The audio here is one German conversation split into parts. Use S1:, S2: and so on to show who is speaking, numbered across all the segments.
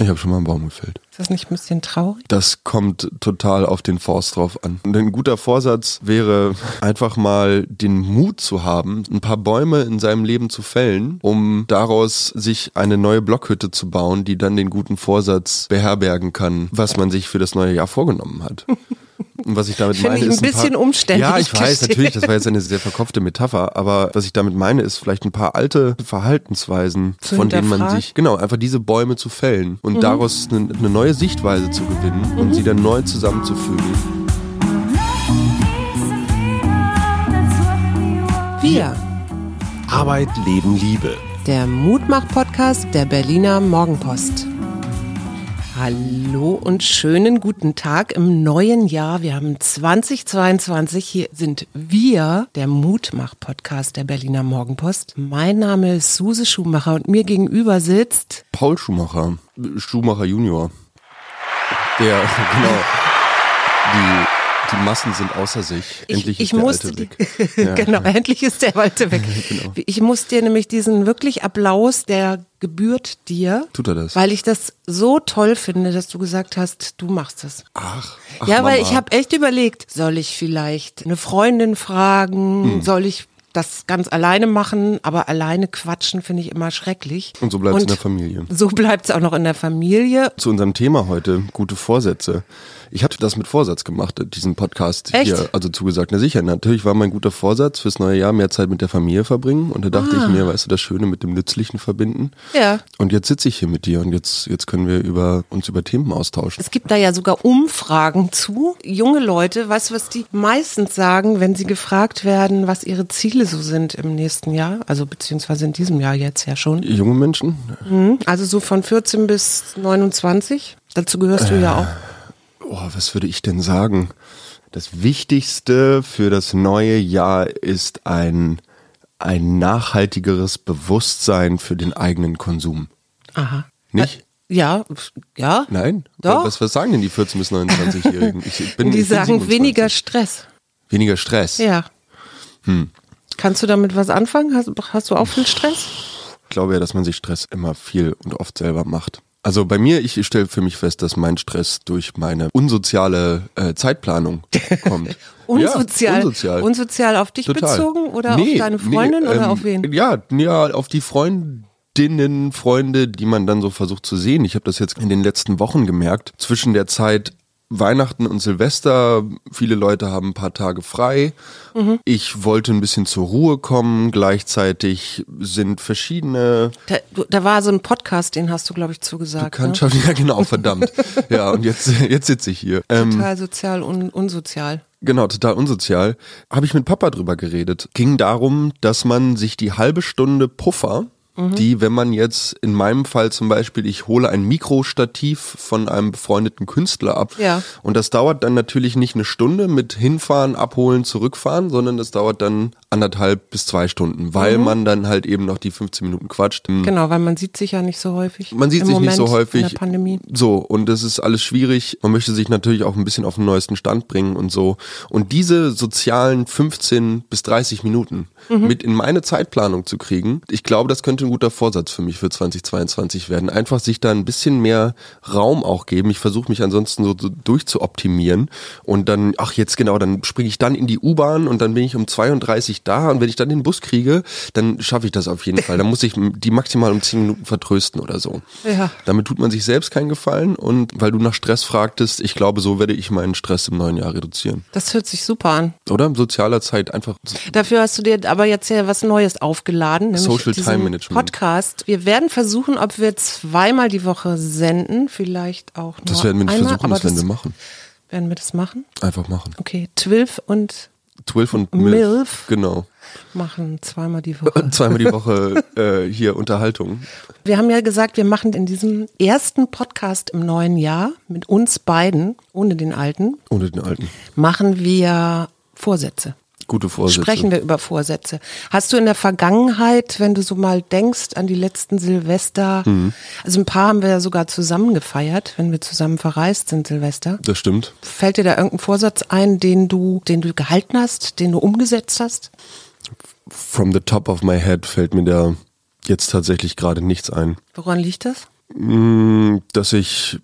S1: Ich habe schon mal einen Baum gefällt.
S2: Ist das nicht ein bisschen traurig?
S1: Das kommt total auf den Forst drauf an. Und ein guter Vorsatz wäre einfach mal den Mut zu haben, ein paar Bäume in seinem Leben zu fällen, um daraus sich eine neue Blockhütte zu bauen, die dann den guten Vorsatz beherbergen kann, was man sich für das neue Jahr vorgenommen hat. Und was ich damit
S2: Finde
S1: meine
S2: ich ein
S1: ist ein
S2: bisschen
S1: paar,
S2: umständlich,
S1: Ja, ich weiß natürlich, das war jetzt eine sehr verkopfte Metapher, aber was ich damit meine ist vielleicht ein paar alte Verhaltensweisen,
S2: Zu
S1: von denen man sich genau einfach diese Bäume zu fällen und
S2: Mhm.
S1: daraus eine, eine neue Sichtweise zu gewinnen und sie dann neu zusammenzufügen.
S2: Wir.
S3: Arbeit, Leben, Liebe.
S2: Der Mutmach-Podcast der Berliner Morgenpost. Hallo und schönen guten Tag im neuen Jahr. Wir haben 2022. Hier sind wir, der Mutmach-Podcast der Berliner Morgenpost. Mein Name ist Suse Schumacher und mir gegenüber sitzt
S1: Paul Schumacher, Schumacher Junior. Der, genau. Die, die Massen sind außer sich. Endlich
S2: ich
S1: ist der
S2: musste
S1: Alte
S2: die-
S1: weg. Ja.
S2: genau, endlich ist der alte weg.
S1: Genau.
S2: Ich muss dir nämlich diesen wirklich Applaus, der gebührt dir.
S1: Tut er das?
S2: Weil ich das so toll finde, dass du gesagt hast, du machst das.
S1: Ach, ach
S2: ja, weil
S1: Mama.
S2: ich habe echt überlegt, soll ich vielleicht eine Freundin fragen,
S1: Hm.
S2: soll ich das ganz alleine machen, aber alleine quatschen finde ich immer schrecklich.
S1: Und so bleibt es in der Familie.
S2: So bleibt es auch noch in der Familie.
S1: Zu unserem Thema heute, gute Vorsätze. Ich hatte das mit Vorsatz gemacht, diesen Podcast
S2: Echt?
S1: hier, also zugesagt. Na sicher, natürlich war mein guter Vorsatz fürs neue Jahr mehr Zeit mit der Familie verbringen. Und da dachte
S2: Ah.
S1: ich mir, weißt du, das Schöne mit dem Nützlichen verbinden.
S2: Ja.
S1: Und jetzt sitze ich hier mit dir und jetzt, jetzt können wir über, uns über Themen austauschen.
S2: Es gibt da ja sogar Umfragen zu. Junge Leute, weißt du, was die meistens sagen, wenn sie gefragt werden, was ihre Ziele so sind im nächsten Jahr? Also beziehungsweise in diesem Jahr jetzt ja schon.
S1: Junge Menschen?
S2: Mhm. Also so von 14 bis 29. Dazu gehörst du ja auch.
S1: Oh, was würde ich denn sagen? Das Wichtigste für das neue Jahr ist ein, ein nachhaltigeres Bewusstsein für den eigenen Konsum.
S2: Aha.
S1: Nicht?
S2: Ja, ja.
S1: Nein?
S2: Doch.
S1: Was, was sagen denn die 14- bis 29-Jährigen? Ich, bin,
S2: die
S1: ich
S2: sagen
S1: 27.
S2: weniger Stress.
S1: Weniger Stress.
S2: Ja.
S1: Hm.
S2: Kannst du damit was anfangen? Hast, hast du auch viel Stress?
S1: Ich glaube ja, dass man sich Stress immer viel und oft selber macht. Also bei mir, ich stelle für mich fest, dass mein Stress durch meine unsoziale äh, Zeitplanung kommt.
S2: Unsozial,
S1: Ja, unsozial.
S2: unsozial auf dich
S1: Total.
S2: bezogen oder
S1: Nee,
S2: auf deine Freundin
S1: nee,
S2: oder
S1: ähm,
S2: auf wen?
S1: Ja, ja, auf die Freundinnen, Freunde, die man dann so versucht zu sehen. Ich habe das jetzt in den letzten Wochen gemerkt. Zwischen der Zeit Weihnachten und Silvester, viele Leute haben ein paar Tage frei.
S2: Mhm.
S1: Ich wollte ein bisschen zur Ruhe kommen. Gleichzeitig sind verschiedene
S2: Da, da war so ein Podcast, den hast du, glaube ich, zugesagt. Ne?
S1: Bekanntschaften. Ja, genau, verdammt. ja, und jetzt, jetzt sitze ich hier. Ähm,
S2: Total sozial und unsozial.
S1: Genau, total unsozial. Habe ich mit Papa drüber geredet. Ging darum, dass man sich die halbe Stunde Puffer,
S2: Mhm.
S1: die, wenn man jetzt in meinem Fall zum Beispiel, ich hole ein Mikrostativ von einem befreundeten Künstler ab.
S2: Ja.
S1: Und das dauert dann natürlich nicht eine Stunde mit hinfahren, abholen, zurückfahren, sondern das dauert dann anderthalb bis zwei Stunden, weil man dann halt eben noch die 15 Minuten quatscht.
S2: Mhm. Genau, weil man sieht sich ja nicht so häufig.
S1: Man sieht sich
S2: Moment
S1: nicht so häufig.
S2: In der Pandemie.
S1: So, und das ist alles schwierig. Man möchte sich natürlich auch ein bisschen auf den neuesten Stand bringen und so. Und diese sozialen 15 bis 30 Minuten
S2: Mhm.
S1: mit in meine Zeitplanung zu kriegen, ich glaube, das könnte ein guter Vorsatz für mich für 2022 werden. Einfach sich da ein bisschen mehr Raum auch geben. Ich versuche mich ansonsten so, durchzuoptimieren und dann, ach jetzt genau, dann springe ich dann in die U-Bahn und dann bin ich um 32 da und wenn ich dann den Bus kriege, dann schaffe ich das auf jeden Fall. Dann muss ich die maximal um 10 Minuten vertrösten oder so.
S2: Ja.
S1: Damit tut man sich selbst keinen Gefallen und weil du nach Stress fragtest, ich glaube, so werde ich meinen Stress im neuen Jahr reduzieren.
S2: Das hört sich super an.
S1: Oder? Sozialer Zeit einfach.
S2: Dafür hast du dir aber jetzt ja was Neues aufgeladen,
S1: Social Time Management.
S2: Podcast. Wir werden versuchen, ob wir zweimal die Woche senden, vielleicht auch nur
S1: Das werden wir nicht
S2: einmal,
S1: versuchen, das werden wir machen.
S2: Werden wir das machen?
S1: Einfach machen.
S2: Okay, Twilf und
S1: 12 und
S2: Milf.
S1: Milf. Genau.
S2: machen zweimal die Woche.
S1: Zweimal die Woche äh, hier Unterhaltung.
S2: Wir haben ja gesagt, wir machen in diesem ersten Podcast im neuen Jahr mit uns beiden, ohne den alten,
S1: Ohne den alten.
S2: machen wir Vorsätze.
S1: Gute Vorsätze.
S2: Sprechen wir über Vorsätze. Hast du in der Vergangenheit, wenn du so mal denkst an die letzten Silvester,
S1: Mhm.
S2: also ein paar haben wir ja sogar zusammen gefeiert, wenn wir zusammen verreist sind Silvester.
S1: Das stimmt.
S2: Fällt dir da irgendein Vorsatz ein, den du, den du gehalten hast, den du umgesetzt hast?
S1: From the top of my head fällt mir da jetzt tatsächlich gerade nichts ein.
S2: Woran liegt das?
S1: Mm, Dass ich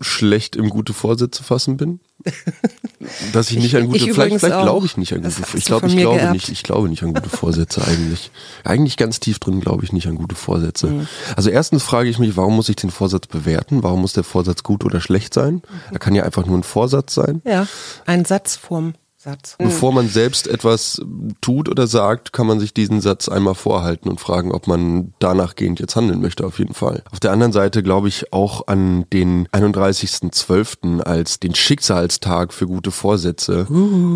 S1: schlecht im gute Vorsätze fassen bin. Dass ich nicht an gute,
S2: ich
S1: vielleicht, vielleicht glaube ich nicht an gute
S2: hast
S1: Ich
S2: von
S1: ich glaube
S2: geerbt.
S1: nicht, ich glaube nicht an gute Vorsätze eigentlich. Eigentlich ganz tief drin glaube ich nicht an gute Vorsätze.
S2: Mhm.
S1: Also erstens frage ich mich, warum muss ich den Vorsatz bewerten? Warum muss der Vorsatz gut oder schlecht sein? Er kann ja einfach nur ein Vorsatz sein.
S2: Ja, ein Satz vorm Satz.
S1: Bevor man selbst etwas tut oder sagt, kann man sich diesen Satz einmal vorhalten und fragen, ob man danach gehend jetzt handeln möchte, auf jeden Fall. Auf der anderen Seite glaube ich auch an den 31.12. als den Schicksalstag für gute Vorsätze.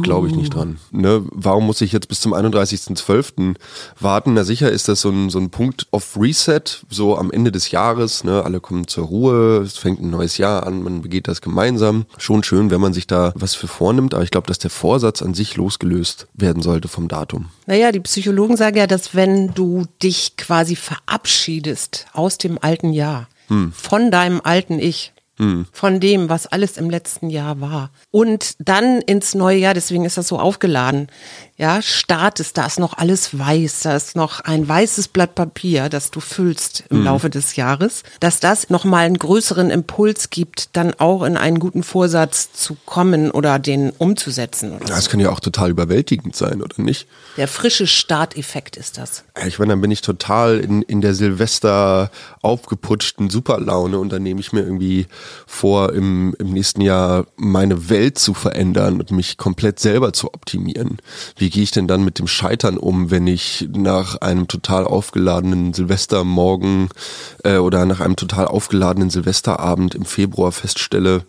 S1: Glaube ich nicht dran. Ne? Warum muss ich jetzt bis zum 31.12. warten? Na sicher ist das so ein, so ein Punkt of Reset, so am Ende des Jahres. Ne? Alle kommen zur Ruhe, es fängt ein neues Jahr an, man begeht das gemeinsam. Schon schön, wenn man sich da was für vornimmt, aber ich glaube, dass der Vorsatz an sich losgelöst werden sollte vom Datum.
S2: Naja, die Psychologen sagen ja, dass wenn du dich quasi verabschiedest aus dem alten Jahr, von deinem alten Ich, von dem, was alles im letzten Jahr war, und dann ins neue Jahr, deswegen ist das so aufgeladen, ja, startest, da ist noch alles weiß, da ist noch ein weißes Blatt Papier, das du füllst im Laufe des Jahres, dass das nochmal einen größeren Impuls gibt, dann auch in einen guten Vorsatz zu kommen oder den umzusetzen. Oder so.
S1: Das kann ja auch total überwältigend sein, oder nicht?
S2: Der frische Starteffekt ist das.
S1: Ich meine, dann bin ich total in, in der Silvester aufgeputschten Superlaune und dann nehme ich mir irgendwie vor, im, im nächsten Jahr meine Welt zu verändern und mich komplett selber zu optimieren. Wie gehe ich denn dann mit dem Scheitern um, wenn ich nach einem total aufgeladenen Silvestermorgen äh, oder nach einem total aufgeladenen Silvesterabend im Februar feststelle,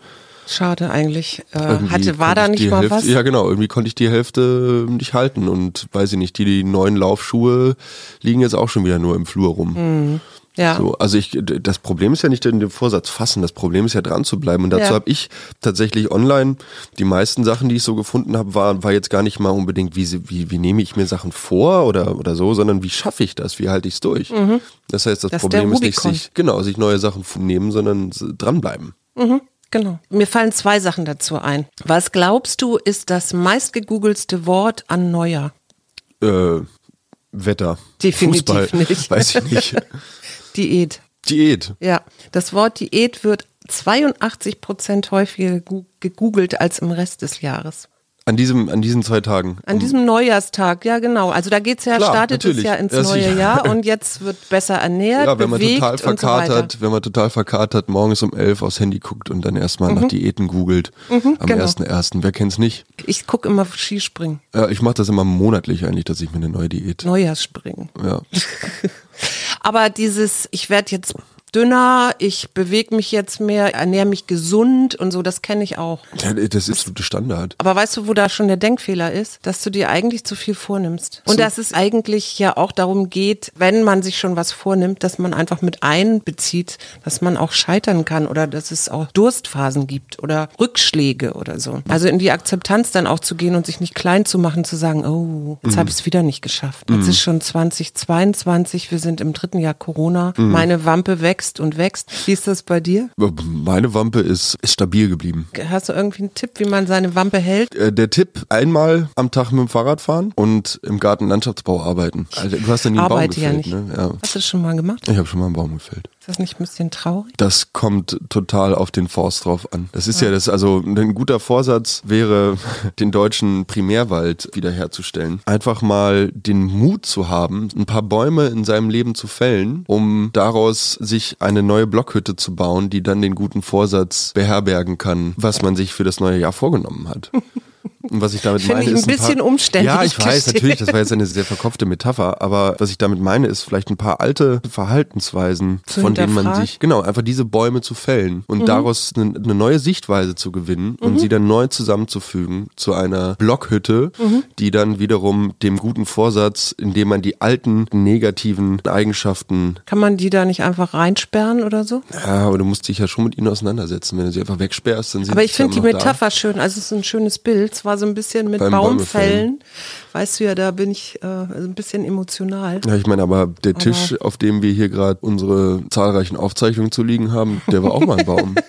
S2: Schade eigentlich. Äh, hatte, war da
S1: ich
S2: nicht mal
S1: Hälfte,
S2: was?
S1: Ja, genau. Irgendwie konnte ich die Hälfte nicht halten und weiß ich nicht, die, die neuen Laufschuhe liegen jetzt auch schon wieder nur im Flur rum.
S2: ja.
S1: So, also ich, das Problem ist ja nicht in den Vorsatz fassen, das Problem ist ja dran zu bleiben. Und dazu
S2: Ja.
S1: habe ich tatsächlich online die meisten Sachen, die ich so gefunden habe, war, war jetzt gar nicht mal unbedingt, wie, wie, wie nehme ich mir Sachen vor oder, oder so, sondern wie schaffe ich das, wie halte ich es durch. Das heißt, das,
S2: Das
S1: Problem ist nicht sich, genau, sich neue Sachen nehmen, sondern dranbleiben.
S2: Mhm, genau. Mir fallen zwei Sachen dazu ein. Was glaubst du, ist das meistgegoogelste Wort an Neujahr?
S1: Äh, Wetter.
S2: Definitiv
S1: Fußball,
S2: nicht.
S1: Weiß ich nicht.
S2: Diät.
S1: Diät.
S2: Ja, das Wort Diät wird 82 Prozent häufiger gegoogelt als im Rest des Jahres.
S1: An diesem, an diesen zwei Tagen.
S2: An diesem Neujahrstag, ja genau. Also da geht's ja,
S1: Klar,
S2: startet es ja ins
S1: Ja,
S2: neue. Jahr und jetzt wird besser ernährt,
S1: Ja, wenn man
S2: bewegt
S1: total
S2: und so
S1: verkatert, wenn man total verkatert morgens um elf aufs Handy guckt und dann erstmal nach Diäten googelt. am
S2: genau.
S1: ersten ersten. Wer kennt's nicht?
S2: Ich gucke immer Skispringen,
S1: Ja, ich mache das immer monatlich eigentlich, dass ich mir eine neue Diät.
S2: Neujahrsspringen.
S1: Ja.
S2: Aber dieses, ich werde jetzt dünner, ich bewege mich jetzt mehr, ernähre mich gesund und so, das kenne ich auch.
S1: ja, das ist absolute Standard.
S2: Aber weißt du, wo da schon der Denkfehler ist? Dass du dir eigentlich zu viel vornimmst. Und dass es eigentlich ja auch darum geht, wenn man sich schon was vornimmt, dass man einfach mit einbezieht, dass man auch scheitern kann oder dass es auch Durstphasen gibt oder Rückschläge oder so. Also in die Akzeptanz dann auch zu gehen und sich nicht klein zu machen, zu sagen, oh, jetzt habe ich es wieder nicht geschafft. Jetzt ist schon 2022, wir sind im dritten Jahr Corona, meine Wampe wächst und wächst. Wie ist das bei dir?
S1: Meine Wampe ist, ist stabil geblieben.
S2: Hast du irgendwie einen Tipp, wie man seine Wampe hält?
S1: Äh, Der Tipp, einmal am Tag mit dem Fahrrad fahren und im Garten Landschaftsbau arbeiten. Also, du hast ja nie einen Baum
S2: Arbeite ja
S1: gefällt,
S2: nicht.
S1: ne? Ja.
S2: Hast du das schon mal gemacht?
S1: Ich habe schon mal einen Baum gefällt.
S2: Ist das nicht ein bisschen traurig?
S1: Das kommt total auf den Forst drauf an. Das ist ja, das, also ein guter Vorsatz wäre, den deutschen Primärwald wiederherzustellen. Einfach mal den Mut zu haben, ein paar Bäume in seinem Leben zu fällen, um daraus sich eine neue Blockhütte zu bauen, die dann den guten Vorsatz beherbergen kann, was man sich für das neue Jahr vorgenommen hat. Und was ich damit
S2: Finde
S1: meine,
S2: ich ein
S1: ist
S2: bisschen
S1: paar,
S2: umständlich,
S1: Ja, ich weiß, natürlich, das war jetzt eine sehr verkopfte Metapher, aber was ich damit meine, ist vielleicht ein paar alte Verhaltensweisen,
S2: Zu
S1: von denen man sich, genau, einfach diese Bäume zu fällen und
S2: Mhm.
S1: daraus eine, eine neue Sichtweise zu gewinnen und sie dann neu zusammenzufügen zu einer Blockhütte,
S2: Mhm.
S1: die dann wiederum dem guten Vorsatz, indem man die alten negativen Eigenschaften,
S2: Kann man die da nicht einfach reinsperren oder so?
S1: ja, aber du musst dich ja schon mit ihnen auseinandersetzen. Wenn du sie einfach wegsperrst, dann sind
S2: Aber
S1: sie
S2: ich finde die
S1: noch da.
S2: Metapher schön. Also es ist ein schönes Bild. Es so ein bisschen mit
S1: Beim
S2: Baumfällen. Weißt du ja, da bin ich äh, ein bisschen emotional.
S1: Ja, ich meine, aber der Tisch, auf dem wir hier gerade unsere zahlreichen Aufzeichnungen zu liegen haben, der war auch mal ein Baum.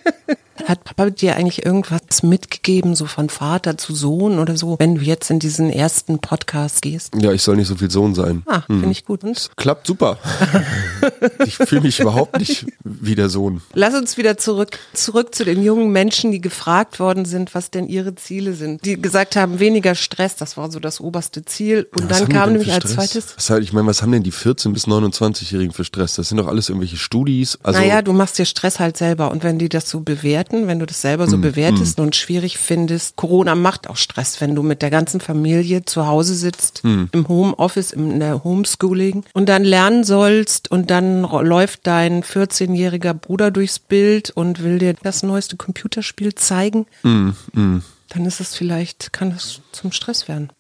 S2: Hat Papa dir eigentlich irgendwas mitgegeben, so von Vater zu Sohn oder so, wenn du jetzt in diesen ersten Podcast gehst?
S1: Ja, ich soll nicht so viel Sohn sein.
S2: Ah, finde ich gut. Und?
S1: Klappt super. ich fühle mich überhaupt nicht wie der Sohn.
S2: Lass uns wieder zurück, zurück zu den jungen Menschen, die gefragt worden sind, was denn ihre Ziele sind. Die gesagt haben, weniger Stress, das war so das oberste Ziel. Und
S1: Was
S2: dann kam nämlich als zweites,
S1: Was ich meine, was haben denn die 14- bis 29-Jährigen für Stress? Das sind doch alles irgendwelche Studis. Also,
S2: naja, du machst dir Stress halt selber. Und wenn die das so bewerten, wenn du das selber so bewertest und schwierig findest, Corona macht auch Stress, wenn du mit der ganzen Familie zu Hause sitzt,
S1: Hm.
S2: im Homeoffice, im in der Homeschooling und dann lernen sollst und dann läuft dein 14-jähriger Bruder durchs Bild und will dir das neueste Computerspiel zeigen,
S1: Hm,
S2: dann ist es vielleicht, kann es zum Stress werden.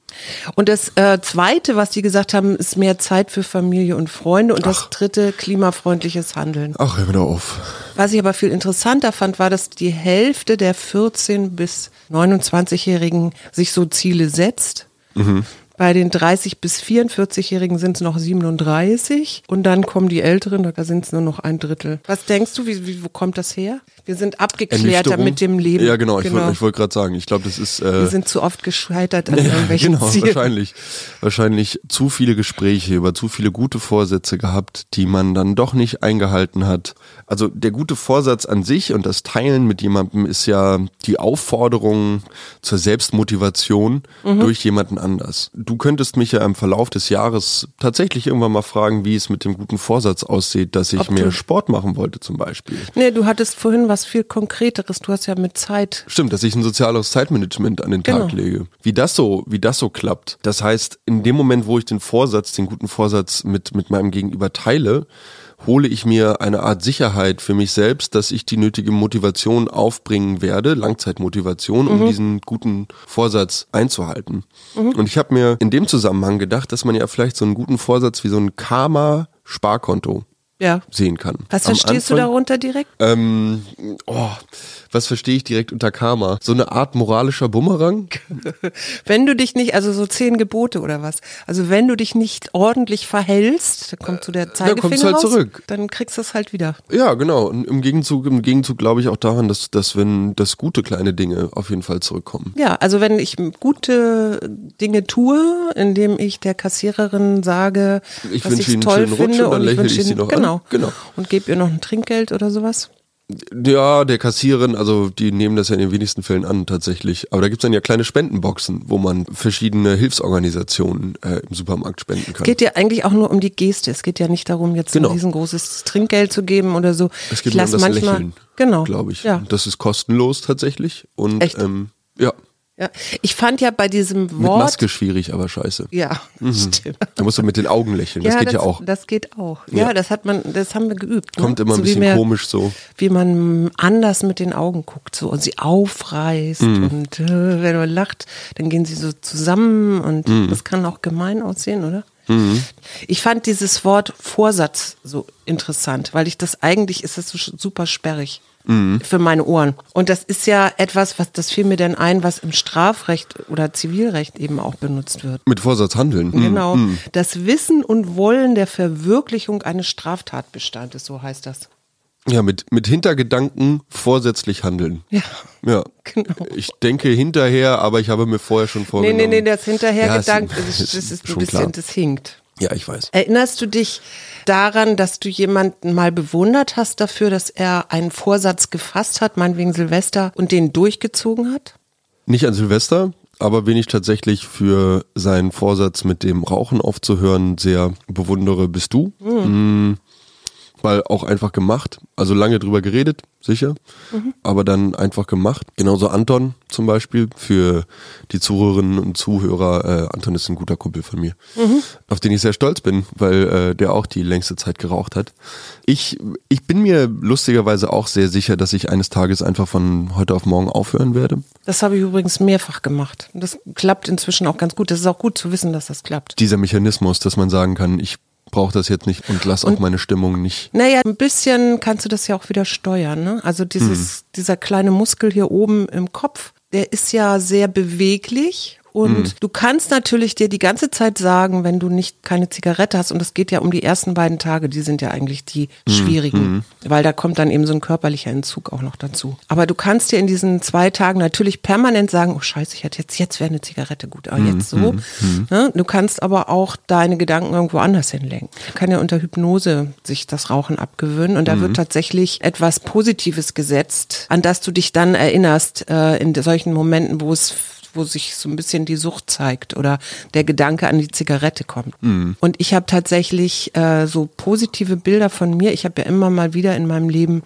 S2: Und das äh, Zweite, was die gesagt haben, ist mehr Zeit für Familie und Freunde. Und das Dritte, klimafreundliches Handeln.
S1: ach, hör doch auf.
S2: Was ich aber viel interessanter fand, war, dass die Hälfte der 14- bis 29-Jährigen sich so Ziele setzt. Bei den 30- bis 44-Jährigen sind es noch 37 und dann kommen die Älteren, da sind es nur noch ein Drittel. Was denkst du, wie, wie, wo kommt das her? Wir sind abgeklärter mit dem Leben.
S1: Ja, genau. Ich wollte ich wollte gerade sagen, ich glaube, das ist. Äh,
S2: Wir sind zu oft gescheitert an
S1: ja,
S2: irgendwelchen
S1: genau,
S2: Zielen.
S1: wahrscheinlich. Wahrscheinlich zu viele Gespräche über zu viele gute Vorsätze gehabt, die man dann doch nicht eingehalten hat. Also der gute Vorsatz an sich und das Teilen mit jemandem ist ja die Aufforderung zur Selbstmotivation
S2: Mhm.
S1: durch jemanden anders. Du könntest mich ja im Verlauf des Jahres tatsächlich irgendwann mal fragen, wie es mit dem guten Vorsatz aussieht, dass ich
S2: Ob
S1: mehr Sport machen wollte zum Beispiel.
S2: Nee, du hattest vorhin was viel Konkreteres. Du hast ja mit Zeit.
S1: Stimmt, dass ich ein soziales Zeitmanagement an den Tag
S2: Genau.
S1: lege. Wie das so, wie das so klappt. Das heißt, in dem Moment, wo ich den Vorsatz, den guten Vorsatz mit, mit meinem Gegenüber teile, hole ich mir eine Art Sicherheit für mich selbst, dass ich die nötige Motivation aufbringen werde, Langzeitmotivation, um diesen guten Vorsatz einzuhalten. Und ich habe mir in dem Zusammenhang gedacht, dass man ja vielleicht so einen guten Vorsatz wie so ein Karma-Sparkonto
S2: Ja.
S1: sehen kann.
S2: Was
S1: Am
S2: verstehst du
S1: Anfang-
S2: darunter direkt?
S1: ähm, oh, was verstehe ich direkt unter Karma? So eine Art moralischer Bumerang?
S2: Wenn du dich nicht, also so zehn Gebote oder was, also wenn du dich nicht ordentlich verhältst, dann kommt so der Zeigefinger
S1: kommt's halt
S2: raus,
S1: zurück.
S2: dann kriegst du es halt wieder.
S1: Ja, genau. Und im Gegenzug, im Gegenzug glaube ich auch daran, dass, dass wenn das gute kleine Dinge auf jeden Fall zurückkommen.
S2: Ja, also wenn ich gute Dinge tue, indem ich der Kassiererin sage,
S1: Ich
S2: was
S1: wünsche
S2: ich
S1: Ihnen
S2: toll
S1: einen schönen Rutsch
S2: finde
S1: und dann lächle
S2: wünsche
S1: ich sie
S2: Ihnen-
S1: an.
S2: Genau,
S1: Genau.
S2: und gebe ihr noch ein Trinkgeld oder sowas.
S1: Ja, der Kassiererin, also die nehmen das ja in den wenigsten Fällen an tatsächlich. Aber da gibt's dann ja kleine Spendenboxen, wo man verschiedene Hilfsorganisationen äh, im Supermarkt spenden kann.
S2: Es geht ja eigentlich auch nur um die Geste. Es geht ja nicht darum, jetzt
S1: Genau.
S2: ein riesengroßes Trinkgeld zu geben oder so.
S1: es geht
S2: ich
S1: nur um das
S2: manchmal,
S1: Lächeln,
S2: genau,
S1: glaube ich.
S2: Ja.
S1: Das ist kostenlos tatsächlich. Und
S2: Echt?
S1: Ähm, ja,
S2: Ja. Ich fand ja bei diesem
S1: mit
S2: Wort.
S1: Maske schwierig, aber scheiße.
S2: Ja, stimmt.
S1: Da musst du mit den Augen lächeln. Das geht ja auch.
S2: Das geht auch. Ja,
S1: Ja.
S2: das hat man, das haben wir geübt. ne?
S1: Kommt immer ein
S2: So wie
S1: bisschen
S2: mehr-
S1: komisch so.
S2: Wie man anders mit den Augen guckt, so und sie aufreißt
S1: Mhm.
S2: und äh, wenn man lacht, dann gehen sie so zusammen und
S1: Mhm.
S2: das kann auch gemein aussehen, oder? Ich fand dieses Wort Vorsatz so interessant, weil ich das eigentlich ist das so super sperrig
S1: Mhm.
S2: für meine Ohren. Und das ist ja etwas, was das fiel mir dann ein, was im Strafrecht oder Zivilrecht eben auch benutzt wird.
S1: Mit Vorsatz handeln. Mhm.
S2: Genau. Das Wissen und Wollen der Verwirklichung eines Straftatbestandes, so heißt das.
S1: Ja, mit, mit Hintergedanken vorsätzlich handeln.
S2: Ja.
S1: Ja.
S2: Genau.
S1: Ich denke hinterher, aber ich habe mir vorher schon
S2: Nee,
S1: vorgenommen.
S2: nee, nee, das Hinterhergedankt,
S1: Ja,
S2: das,
S1: ist-
S2: das ist ein bisschen,
S1: klar.
S2: das hinkt.
S1: Ja, ich weiß.
S2: Erinnerst du dich daran, dass du jemanden mal bewundert hast dafür, dass er einen Vorsatz gefasst hat, meinetwegen Silvester, und den durchgezogen hat?
S1: Nicht an Silvester, aber wen ich tatsächlich für seinen Vorsatz mit dem Rauchen aufzuhören sehr bewundere, bist du. Mm, Weil auch einfach gemacht. Also lange drüber geredet, sicher. Aber dann einfach gemacht. Genauso Anton zum Beispiel. Für die Zuhörerinnen und Zuhörer. Äh, Anton ist ein guter Kumpel von mir. Auf den ich sehr stolz bin, weil äh, der auch die längste Zeit geraucht hat. Ich, ich bin mir lustigerweise auch sehr sicher, dass ich eines Tages einfach von heute auf morgen aufhören werde.
S2: Das habe ich übrigens mehrfach gemacht. Das klappt inzwischen auch ganz gut. Das ist auch gut zu wissen, dass das klappt.
S1: dieser Mechanismus, dass man sagen kann, ich brauche das jetzt nicht und lass auch meine Stimmung nicht.
S2: Naja, ein bisschen kannst du das ja auch wieder steuern. Ne? Also dieses, dieser kleine Muskel hier oben im Kopf, der ist ja sehr beweglich Und du kannst natürlich dir die ganze Zeit sagen, wenn du nicht keine Zigarette hast, und es geht ja um die ersten beiden Tage, die sind ja eigentlich die schwierigen, weil da kommt dann eben so ein körperlicher Entzug auch noch dazu. Aber du kannst dir in diesen zwei Tagen natürlich permanent sagen, oh scheiße, ich hätte jetzt, jetzt wäre eine Zigarette gut, aber jetzt so. Ne? Du kannst aber auch deine Gedanken irgendwo anders hinlenken. Man kann ja unter Hypnose sich das Rauchen abgewöhnen und da wird tatsächlich etwas Positives gesetzt, an das du dich dann erinnerst äh, in solchen Momenten, wo es wo sich so ein bisschen die Sucht zeigt oder der Gedanke an die Zigarette kommt. Und ich habe tatsächlich äh, so positive Bilder von mir. Ich habe ja immer mal wieder in meinem Leben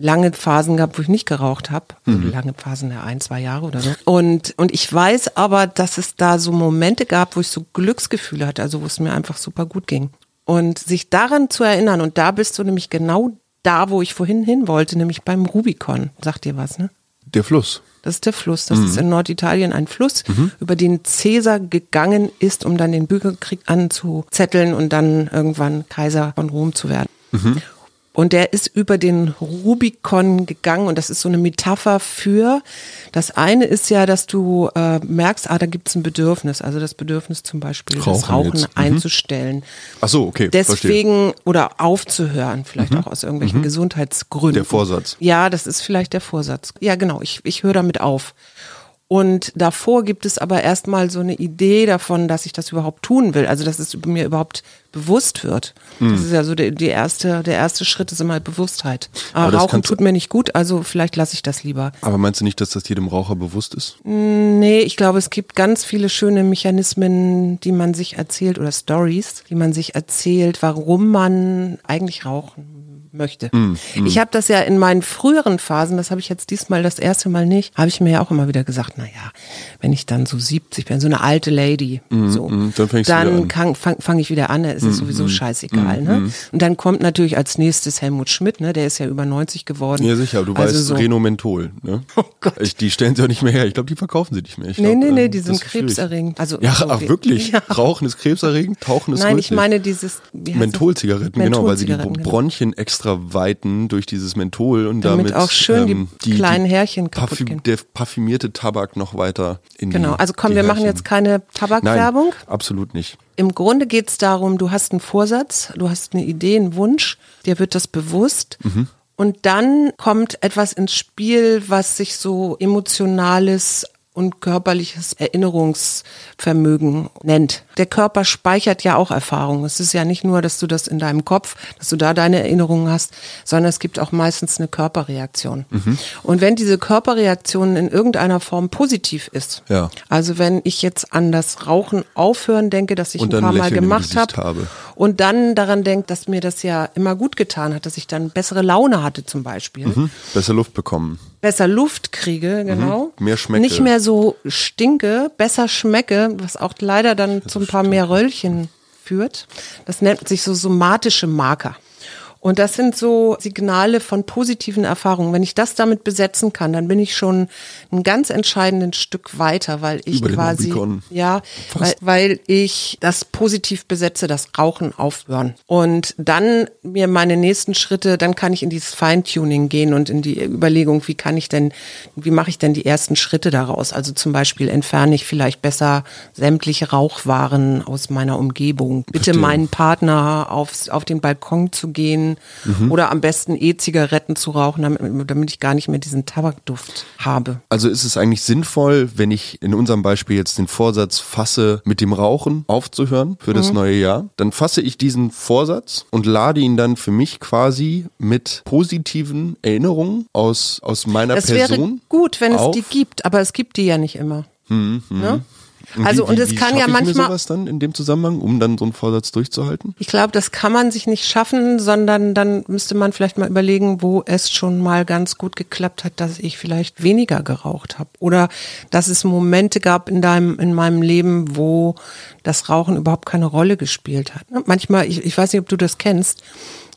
S2: lange Phasen gehabt, wo ich nicht geraucht habe. Also lange Phasen, ja ein, zwei Jahre oder so. Und, und ich weiß aber, dass es da so Momente gab, wo ich so Glücksgefühle hatte, also wo es mir einfach super gut ging. Und sich daran zu erinnern, und da bist du nämlich genau da, wo ich vorhin hin wollte, nämlich beim Rubicon. Sagt dir was, ne?
S1: Der Fluss.
S2: Das ist der Fluss. Das ist in Norditalien ein Fluss, über den Caesar gegangen ist, um dann den Bürgerkrieg anzuzetteln und dann irgendwann Kaiser von Rom zu werden. Und der ist über den Rubikon gegangen und das ist so eine Metapher für, das eine ist ja, dass du äh, merkst, ah, da gibt es ein Bedürfnis, also das Bedürfnis zum Beispiel, das
S1: Rauchen
S2: Rauchen
S1: jetzt. Mhm.
S2: einzustellen.
S1: Ach so, okay. verstehe.
S2: Deswegen oder aufzuhören, vielleicht auch aus irgendwelchen Gesundheitsgründen.
S1: Der Vorsatz.
S2: Ja, das ist vielleicht der Vorsatz. Ja, genau, ich, ich höre damit auf. Und davor gibt es aber erstmal so eine Idee davon, dass ich das überhaupt tun will. Also, dass es mir überhaupt bewusst wird.
S1: Hm.
S2: Das ist ja so der, die erste, der erste Schritt ist immer Bewusstheit.
S1: Aber
S2: Rauchen tut mir nicht gut, also vielleicht lasse ich das lieber.
S1: Aber meinst du nicht, dass das jedem Raucher bewusst ist?
S2: Nee, ich glaube, es gibt ganz viele schöne Mechanismen, die man sich erzählt oder Stories, die man sich erzählt, warum man eigentlich rauchen möchte. Ich habe das ja in meinen früheren Phasen, das habe ich jetzt diesmal das erste Mal nicht, habe ich mir ja auch immer wieder gesagt, na ja, wenn ich dann so 70 bin, so eine alte Lady, so,
S1: mm, dann
S2: dann
S1: an.
S2: fange fang, ich wieder an, da ist es sowieso scheißegal. Ne? Und dann kommt natürlich als nächstes Helmut Schmidt, ne? der ist ja über 90 geworden.
S1: Ja, sicher. Du
S2: Also
S1: weißt,
S2: so.
S1: Reno Menthol. Ne?
S2: Oh Gott.
S1: Ich, die stellen sie auch nicht mehr her. Ich glaube, die verkaufen sie nicht mehr. Ich
S2: Nee,
S1: glaub,
S2: nee, nee,
S1: ähm,
S2: die sind krebserregend. Also
S1: ja,
S2: so
S1: ach, wirklich?
S2: Ja.
S1: Rauchen ist krebserregend, Tauchen ist
S2: Nein, ich
S1: rötlich.
S2: meine dieses?
S1: Mentholzigaretten, genau, weil sie die
S2: genau.
S1: Bronchien extra weiten durch dieses Menthol und
S2: Damit
S1: damit,
S2: auch schön die kleinen Härchen kaputt
S1: Parfüm-
S2: gehen.
S1: Der parfümierte Tabak noch weiter in die
S2: Genau, also komm,
S1: die
S2: wir machen
S1: Härchen.
S2: jetzt keine Tabakwerbung.
S1: Nein, absolut nicht.
S2: Im Grunde geht es darum, du hast einen Vorsatz, du hast eine Idee, einen Wunsch, dir wird das bewusst.
S1: Mhm.
S2: Und dann kommt etwas ins Spiel, was sich so emotionales und körperliches Erinnerungsvermögen nennt. Der Körper speichert ja auch Erfahrungen. Es ist ja nicht nur, dass du das in deinem Kopf, dass du da deine Erinnerungen hast, sondern es gibt auch meistens eine Körperreaktion.
S1: Mhm.
S2: Und wenn diese Körperreaktion in irgendeiner Form positiv ist,
S1: Ja.
S2: also wenn ich jetzt an das Rauchen aufhören denke, dass ich ein paar Mal
S1: Lächeln
S2: gemacht hab
S1: habe.
S2: und dann daran denke, dass mir das ja immer gut getan hat, dass ich dann bessere Laune hatte zum Beispiel,
S1: Hm? Besser Luft bekommen.
S2: Besser Luft kriege, genau.
S1: Mehr schmecke.
S2: Nicht mehr so stinke, besser schmecke, was auch leider dann zu ein paar mehr Röllchen führt. Das nennt sich so somatische Marker. Und das sind so Signale von positiven Erfahrungen. Wenn ich das damit besetzen kann, dann bin ich schon ein ganz entscheidenden Stück weiter, weil ich quasi,
S1: Rubikon.
S2: ja, weil, weil ich das positiv besetze, das Rauchen aufhören. Und dann mir meine nächsten Schritte, dann kann ich in dieses Feintuning gehen und in die Überlegung, wie kann ich denn, wie mache ich denn die ersten Schritte daraus? Also zum Beispiel entferne ich vielleicht besser sämtliche Rauchwaren aus meiner Umgebung. Bitte
S1: Verstehe.
S2: meinen Partner aufs, auf den Balkon zu gehen oder am besten E-Zigaretten zu rauchen, damit, damit ich gar nicht mehr diesen Tabakduft habe.
S1: Also ist es eigentlich sinnvoll, wenn ich in unserem Beispiel jetzt den Vorsatz fasse, mit dem Rauchen aufzuhören für
S2: Mhm.
S1: das neue Jahr, dann fasse ich diesen Vorsatz und lade ihn dann für mich quasi mit positiven Erinnerungen aus, aus meiner
S2: Es wäre
S1: Person.
S2: gut, wenn es
S1: auf.
S2: die gibt, aber es gibt die ja nicht immer. Ne?
S1: Und
S2: Also
S1: wie,
S2: und es kann ja
S1: ich mir
S2: manchmal,
S1: sowas dann in dem Zusammenhang, um dann so einen Vorsatz durchzuhalten?
S2: ich glaube, das kann man sich nicht schaffen, sondern dann müsste man vielleicht mal überlegen, wo es schon mal ganz gut geklappt hat, dass ich vielleicht weniger geraucht habe oder dass es Momente gab in deinem in meinem Leben, wo das Rauchen überhaupt keine Rolle gespielt hat. Manchmal, ich, ich weiß nicht, ob du das kennst.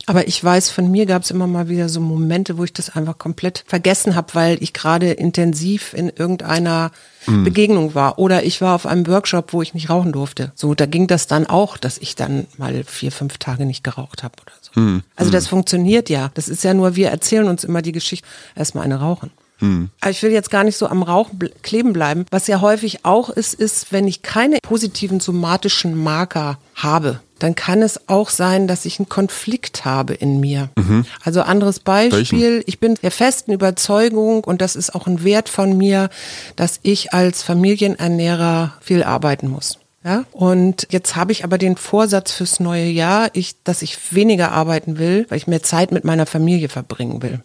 S2: Aber ich weiß, von mir gab es immer mal wieder so Momente, wo ich das einfach komplett vergessen habe, weil ich gerade intensiv in irgendeiner Begegnung war. Oder ich war auf einem Workshop, wo ich nicht rauchen durfte. So, da ging das dann auch, dass ich dann mal vier, fünf Tage nicht geraucht habe oder so. Also das funktioniert ja. Das ist ja nur, wir erzählen uns immer die Geschichte, erstmal eine rauchen. Aber ich will jetzt gar nicht so am Rauch kleben bleiben. Was ja häufig auch ist, ist, wenn ich keine positiven somatischen Marker habe, dann kann es auch sein, dass ich einen Konflikt habe in mir. Also anderes Beispiel, ich bin der festen Überzeugung und das ist auch ein Wert von mir, dass ich als Familienernährer viel arbeiten muss. Ja, und jetzt habe ich aber den Vorsatz fürs neue Jahr, ich, dass ich weniger arbeiten will, weil ich mehr Zeit mit meiner Familie verbringen will.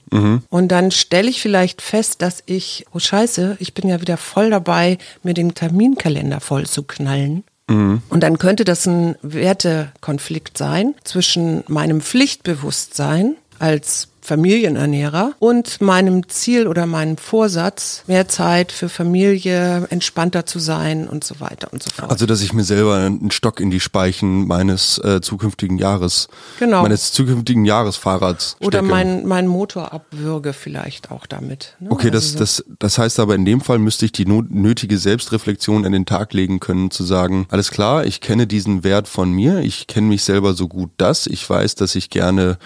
S2: Und dann stelle ich vielleicht fest, dass ich, oh Scheiße, ich bin ja wieder voll dabei, mir den Terminkalender voll zu knallen. Und dann könnte das ein Wertekonflikt sein zwischen meinem Pflichtbewusstsein als Familienernährer und meinem Ziel oder meinem Vorsatz, mehr Zeit für Familie, entspannter zu sein und so weiter und so fort.
S1: Also, dass ich mir selber einen Stock in die Speichen meines äh, zukünftigen Jahres,
S2: Genau.
S1: meines zukünftigen Jahresfahrrads
S2: oder
S1: stecke.
S2: mein, Motor abwürge vielleicht auch damit. Ne?
S1: Okay, das,
S2: Also so-
S1: das, das heißt aber in dem Fall müsste ich die nötige Selbstreflexion an den Tag legen können, zu sagen, alles klar, ich kenne diesen Wert von mir, ich kenne mich selber so gut das, ich weiß, dass ich gerne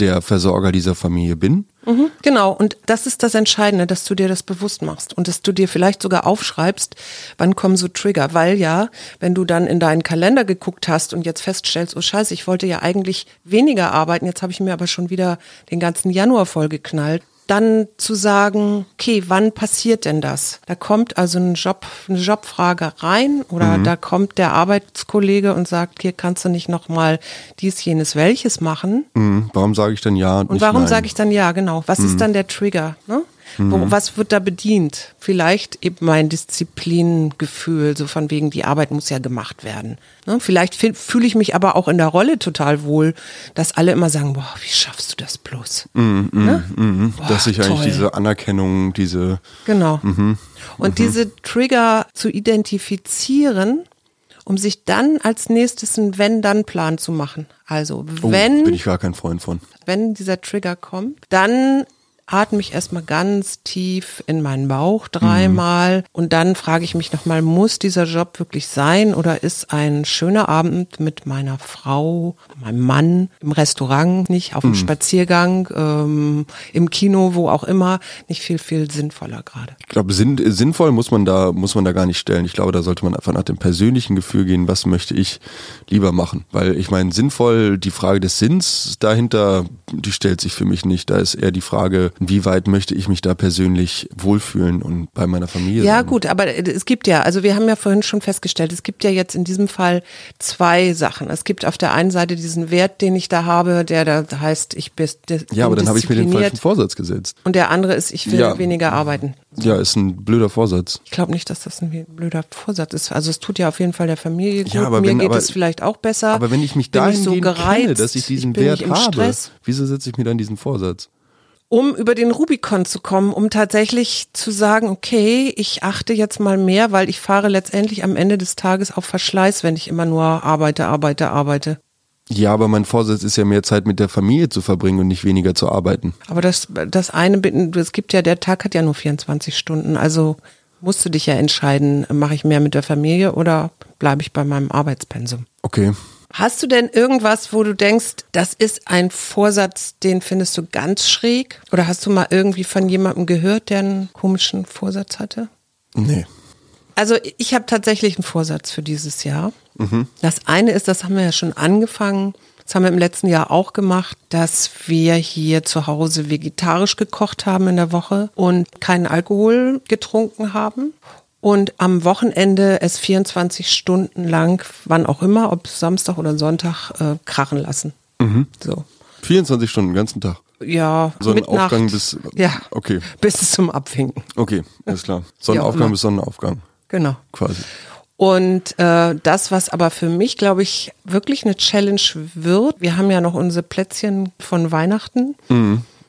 S1: der Versorger dieser Familie bin.
S2: Mhm, genau, und das ist das Entscheidende, dass du dir das bewusst machst und dass du dir vielleicht sogar aufschreibst, wann kommen so Trigger, weil ja, wenn du dann in deinen Kalender geguckt hast und jetzt feststellst, oh scheiße, ich wollte ja eigentlich weniger arbeiten, jetzt habe ich mir aber schon wieder den ganzen Januar vollgeknallt, dann zu sagen, okay, wann passiert denn das? Da kommt also ein Job, eine Jobfrage rein oder da kommt der Arbeitskollege und sagt, hier kannst du nicht nochmal dies, jenes, welches machen.
S1: Hm, warum sage ich dann ja und,
S2: Und warum sage ich dann ja, genau? Was ist dann der Trigger? Ne? Wo, was wird da bedient? Vielleicht eben mein Disziplingefühl, so von wegen, die Arbeit muss ja gemacht werden. Ne? Vielleicht fühle fühl ich mich aber auch in der Rolle total wohl, dass alle immer sagen, boah, wie schaffst du das bloß? ne? Boah,
S1: dass ich eigentlich
S2: toll.
S1: diese Anerkennung, diese
S2: Genau. Und diese Trigger zu identifizieren, um sich dann als nächstes einen Wenn-Dann-Plan zu machen. Also,
S1: oh,
S2: wenn
S1: bin ich gar kein Freund von.
S2: wenn dieser Trigger kommt, dann atme ich erstmal ganz tief in meinen Bauch dreimal und dann frage ich mich nochmal, muss dieser Job wirklich sein oder ist ein schöner Abend mit meiner Frau, meinem Mann im Restaurant, nicht auf dem Spaziergang, ähm, im Kino, wo auch immer, nicht viel, viel sinnvoller gerade.
S1: Ich glaube, sinn, sinnvoll muss man da muss man da gar nicht stellen. Ich glaube, da sollte man einfach nach dem persönlichen Gefühl gehen, was möchte ich lieber machen. Weil ich meine, sinnvoll, die Frage des Sinns dahinter, die stellt sich für mich nicht. Da ist eher die Frage, inwieweit möchte ich mich da persönlich wohlfühlen und bei meiner Familie
S2: Ja,
S1: sein.
S2: gut, aber es gibt ja, also wir haben ja vorhin schon festgestellt, es gibt ja jetzt in diesem Fall zwei Sachen. Es gibt auf der einen Seite diesen Wert, den ich da habe, der da heißt, ich bin
S1: Ja, aber dann habe ich mir den falschen Vorsatz gesetzt.
S2: Und der andere ist, ich will
S1: Ja.
S2: weniger arbeiten.
S1: Ja, ist ein blöder Vorsatz.
S2: Ich glaube nicht, dass das ein blöder Vorsatz ist. Also es tut ja auf jeden Fall der Familie gut.
S1: Ja, aber
S2: Mir
S1: wenn-
S2: geht
S1: aber-
S2: es vielleicht auch besser.
S1: Aber wenn ich mich dahingehend
S2: so
S1: kenne,
S2: gereizt,
S1: dass ich diesen
S2: bin
S1: Wert habe,
S2: Stress.
S1: wieso setze ich mir dann diesen Vorsatz?
S2: Um über den Rubikon zu kommen, um tatsächlich zu sagen, okay, ich achte jetzt mal mehr, weil ich fahre letztendlich am Ende des Tages auf Verschleiß, wenn ich immer nur arbeite, arbeite, arbeite.
S1: Ja, aber mein Vorsatz ist ja mehr Zeit mit der Familie zu verbringen und nicht weniger zu arbeiten.
S2: Aber das, das eine, es gibt ja, der Tag hat ja nur 24 Stunden, also musst du dich ja entscheiden, mache ich mehr mit der Familie oder bleibe ich bei meinem Arbeitspensum.
S1: Okay.
S2: Hast du denn irgendwas, wo du denkst, das ist ein Vorsatz, den findest du ganz schräg? Oder hast du mal irgendwie von jemandem gehört, der einen komischen Vorsatz hatte?
S1: Nee.
S2: Also ich habe tatsächlich einen Vorsatz für dieses Jahr. Das eine ist, das haben wir ja schon angefangen, das haben wir im letzten Jahr auch gemacht, dass wir hier zu Hause vegetarisch gekocht haben in der Woche und keinen Alkohol getrunken haben. Und am Wochenende es 24 Stunden lang, wann auch immer, ob Samstag oder Sonntag, äh, krachen lassen. So.
S1: 24 Stunden, den ganzen Tag.
S2: Ja,
S1: Sonnenaufgang
S2: Mitnacht.
S1: bis.
S2: Ja.
S1: Okay.
S2: Bis zum Abwinken.
S1: Okay, alles klar. Sonnenaufgang bis Sonnenaufgang,
S2: Genau.
S1: quasi.
S2: Und äh, das, was aber für mich, glaube ich, wirklich eine Challenge wird, wir haben ja noch unsere Plätzchen von Weihnachten,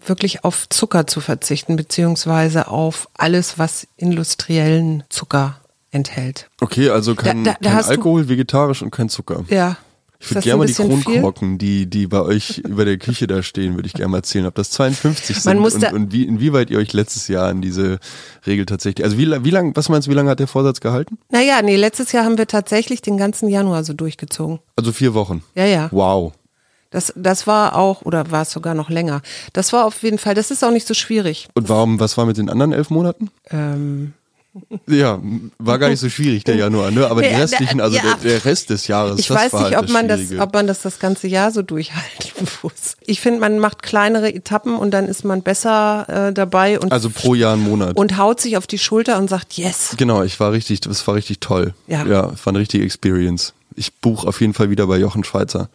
S2: wirklich auf Zucker zu verzichten, beziehungsweise auf alles, was industriellen Zucker enthält.
S1: Okay, also kein,
S2: Da- da- da
S1: kein
S2: hast du-
S1: Alkohol, vegetarisch und kein Zucker.
S2: Ja.
S1: Ich würde gerne mal die? Kronkorken, die, die bei euch über der Küche da stehen, würde ich gerne mal erzählen, ob das 52 sind
S2: Man muss
S1: und, und wie, inwieweit ihr euch letztes Jahr an diese Regel tatsächlich, also wie, wie lang, was meinst du, wie lange hat der Vorsatz gehalten?
S2: Naja, nee, letztes Jahr haben wir tatsächlich den ganzen Januar so durchgezogen.
S1: Also vier Wochen.
S2: Ja, ja.
S1: Wow.
S2: Das, das war auch, oder war es sogar noch länger. Das war auf jeden Fall, das ist auch nicht so schwierig.
S1: Und warum, was war mit den anderen elf Monaten?
S2: Ähm,
S1: Ja, war gar nicht so schwierig, der Januar, ne? Aber die restlichen, also
S2: ja.
S1: der, der Rest des Jahres,
S2: ich
S1: das
S2: weiß
S1: war
S2: nicht,
S1: halt
S2: ob man das, ob man das das ganze Jahr so durchhalten muss. Ich finde, man macht kleinere Etappen und dann ist man besser äh, dabei und,
S1: Also pro Jahr einen Monat.
S2: und haut sich auf die Schulter und sagt, yes.
S1: Genau, ich war richtig, das war richtig toll.
S2: Ja.
S1: Ja, es war eine richtige Experience. Ich buche auf jeden Fall wieder bei Jochen Schweizer.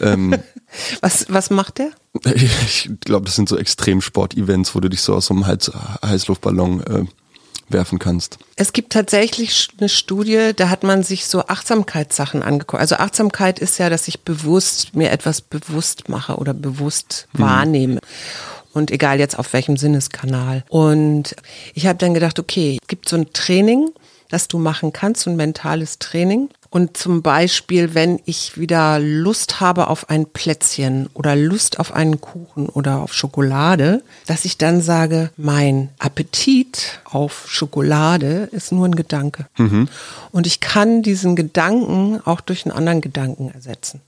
S1: ähm,
S2: Was, was macht der?
S1: ich glaube, das sind so Extremsport-Events, wo du dich so aus so einem Heiz Heißluftballon äh, werfen kannst.
S2: Es gibt tatsächlich eine Studie, da hat man sich so Achtsamkeitssachen angeguckt. Also Achtsamkeit ist ja, dass ich bewusst mir etwas bewusst mache oder bewusst wahrnehme. Und egal jetzt auf welchem Sinneskanal. Und ich habe dann gedacht, okay, es gibt so ein Training, das du machen kannst, so ein mentales Training. Und zum Beispiel, wenn ich wieder Lust habe auf ein Plätzchen oder Lust auf einen Kuchen oder auf Schokolade, dass ich dann sage, mein Appetit auf Schokolade ist nur ein Gedanke. Und ich kann diesen Gedanken auch durch einen anderen Gedanken ersetzen.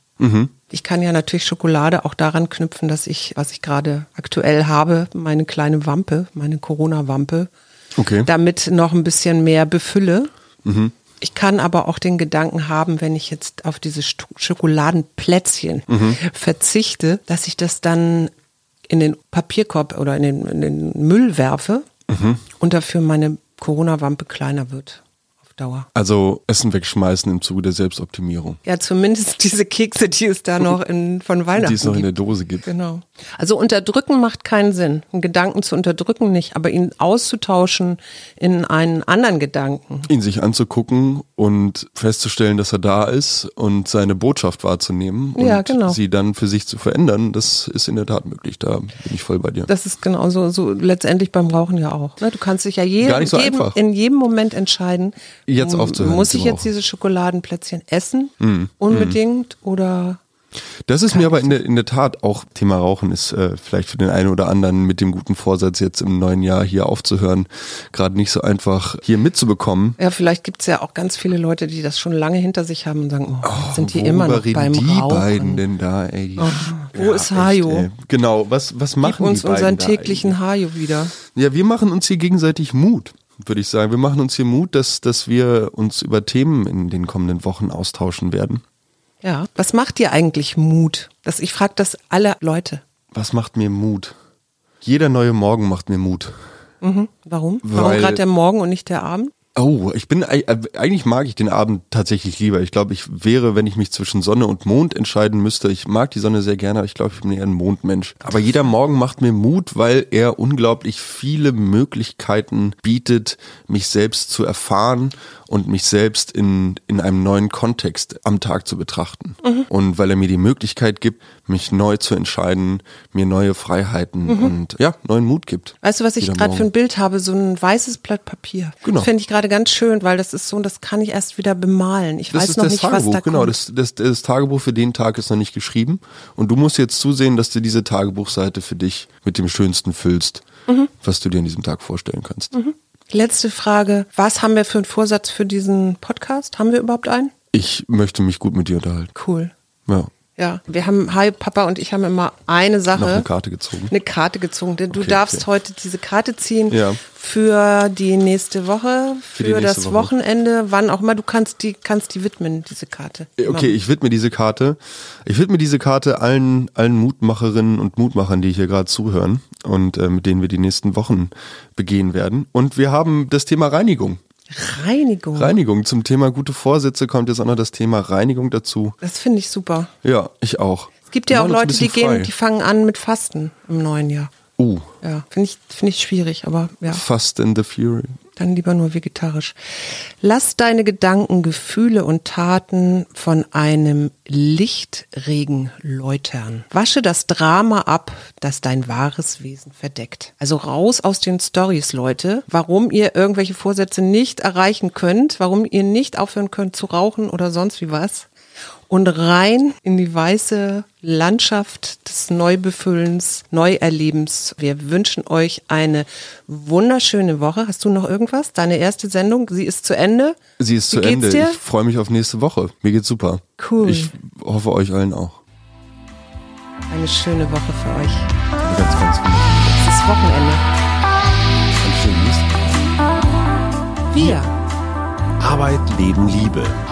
S2: Ich kann ja natürlich Schokolade auch daran knüpfen, dass ich, was ich gerade aktuell habe, meine kleine Wampe, meine Corona-Wampe,
S1: Okay.
S2: damit noch ein bisschen mehr befülle. Ich kann aber auch den Gedanken haben, wenn ich jetzt auf diese Schokoladenplätzchen verzichte, dass ich das dann in den Papierkorb oder in den, in den Müll werfe und dafür meine Corona-Wampe kleiner wird auf Dauer.
S1: Also Essen wegschmeißen im Zuge der Selbstoptimierung,
S2: Ja, zumindest diese Kekse, die es da noch in, von Weihnachten
S1: die es noch in
S2: gibt.
S1: der Dose gibt.
S2: Genau. Also unterdrücken macht keinen Sinn. Einen Gedanken zu unterdrücken nicht, aber ihn auszutauschen in einen anderen Gedanken.
S1: Ihn sich anzugucken und festzustellen, dass er da ist und seine Botschaft wahrzunehmen und
S2: Ja, genau.
S1: sie dann für sich zu verändern, das ist in der Tat möglich. Da bin ich voll bei dir.
S2: Das ist genauso so letztendlich beim Rauchen ja auch. Ne, Du kannst dich ja jedem,
S1: so
S2: jedem, in jedem Moment entscheiden,
S1: Jetzt aufzuhören
S2: Muss ich jetzt diese Schokoladenplätzchen essen?
S1: Mhm.
S2: Unbedingt oder
S1: Das ist mir aber in der, in der Tat auch Thema Rauchen ist äh, vielleicht für den einen oder anderen mit dem guten Vorsatz jetzt im neuen Jahr hier aufzuhören, gerade nicht so einfach hier mitzubekommen.
S2: ja, vielleicht gibt es ja auch ganz viele Leute, die das schon lange hinter sich haben und sagen, oh, jetzt sind die immer noch beim
S1: die
S2: Rauchen.
S1: beiden denn da, ey?
S2: wo ist Hajo?
S1: Genau, was, was machen
S2: Gib uns
S1: die beiden
S2: unseren
S1: da
S2: täglichen Hajo wieder.
S1: Ja, wir machen uns hier gegenseitig Mut, würde ich sagen. Wir machen uns hier Mut, dass, dass wir uns über Themen in den kommenden Wochen austauschen werden.
S2: Ja. Was macht dir eigentlich Mut? Das, ich frage das alle Leute.
S1: Was macht mir Mut? Jeder neue Morgen macht mir Mut.
S2: Mhm. Warum? Warum
S1: Weil-
S2: gerade der Morgen und nicht der Abend?
S1: Oh, ich bin äh, eigentlich mag ich den Abend tatsächlich lieber. Ich glaube, ich wäre, wenn ich mich zwischen Sonne und Mond entscheiden müsste, ich mag die Sonne sehr gerne, aber ich glaube, ich bin eher ein Mondmensch. Aber jeder Morgen macht mir Mut, weil er unglaublich viele Möglichkeiten bietet, mich selbst zu erfahren und mich selbst in, in einem neuen Kontext am Tag zu betrachten. Und weil er mir die Möglichkeit gibt, mich neu zu entscheiden, mir neue Freiheiten und ja, neuen Mut gibt.
S2: Weißt du, was ich gerade für ein. Bild habe? So ein weißes Blatt Papier.
S1: Genau.
S2: Finde ich gerade ganz schön, weil das ist so, das kann ich erst wieder bemalen. Ich
S1: Das
S2: weiß
S1: ist
S2: noch
S1: das
S2: nicht,
S1: Tagebuch,
S2: was da
S1: genau.
S2: kommt.
S1: Das, das, das Tagebuch für den Tag ist noch nicht geschrieben. Und du musst jetzt zusehen, dass du diese Tagebuchseite für dich mit dem Schönsten füllst,
S2: Mhm.
S1: was du dir an diesem Tag vorstellen kannst.
S2: Letzte Frage. Was haben wir für einen Vorsatz für diesen Podcast? Haben wir überhaupt einen?
S1: Ich möchte mich gut mit dir unterhalten.
S2: Cool.
S1: Ja.
S2: Ja, wir haben, hi, Papa und ich haben immer eine Sache.
S1: Noch eine Karte gezogen.
S2: Eine Karte gezogen. Denn Du
S1: Okay,
S2: darfst
S1: okay.
S2: heute diese Karte ziehen
S1: Ja.
S2: für die nächste Woche, für,
S1: die nächste
S2: das
S1: Woche.
S2: Wochenende, wann auch immer. Du kannst die, kannst die widmen, diese Karte.
S1: Okay, ich widme diese Karte. Ich widme diese Karte allen, allen Mutmacherinnen und Mutmachern, die hier gerade zuhören und äh, mit denen wir die nächsten Wochen begehen werden. Und wir haben das Thema Reinigung.
S2: Reinigung.
S1: Reinigung. Zum Thema gute Vorsätze kommt jetzt auch noch das Thema Reinigung dazu.
S2: Das finde ich super.
S1: Ja, ich auch.
S2: Es gibt ja auch Leute, die
S1: bisschen
S2: gehen,
S1: frei.
S2: die fangen an mit Fasten im neuen Jahr.
S1: Uh,
S2: Ja, finde ich, finde ich schwierig, aber ja,
S1: Fast in the Fury.
S2: dann lieber nur vegetarisch. Lass deine Gedanken, Gefühle und Taten von einem Lichtregen läutern. Wasche das Drama ab, das dein wahres Wesen verdeckt. Also raus aus den Stories, Leute, warum ihr irgendwelche Vorsätze nicht erreichen könnt, warum ihr nicht aufhören könnt zu rauchen oder sonst wie was. Und rein in die weiße Landschaft des Neubefüllens, Neuerlebens. Wir wünschen euch eine wunderschöne Woche. Hast du noch irgendwas? Deine erste Sendung, sie ist zu Ende.
S1: Sie ist
S2: Wie
S1: zu Ende.
S2: dir?
S1: Ich freue mich auf nächste Woche. Mir geht's super.
S2: Cool.
S1: Ich hoffe euch allen auch.
S2: Eine schöne Woche für euch.
S1: Eine ganz, ganz wundervolle
S2: Es ist Wochenende. Wir,
S3: Arbeit, Leben, Liebe.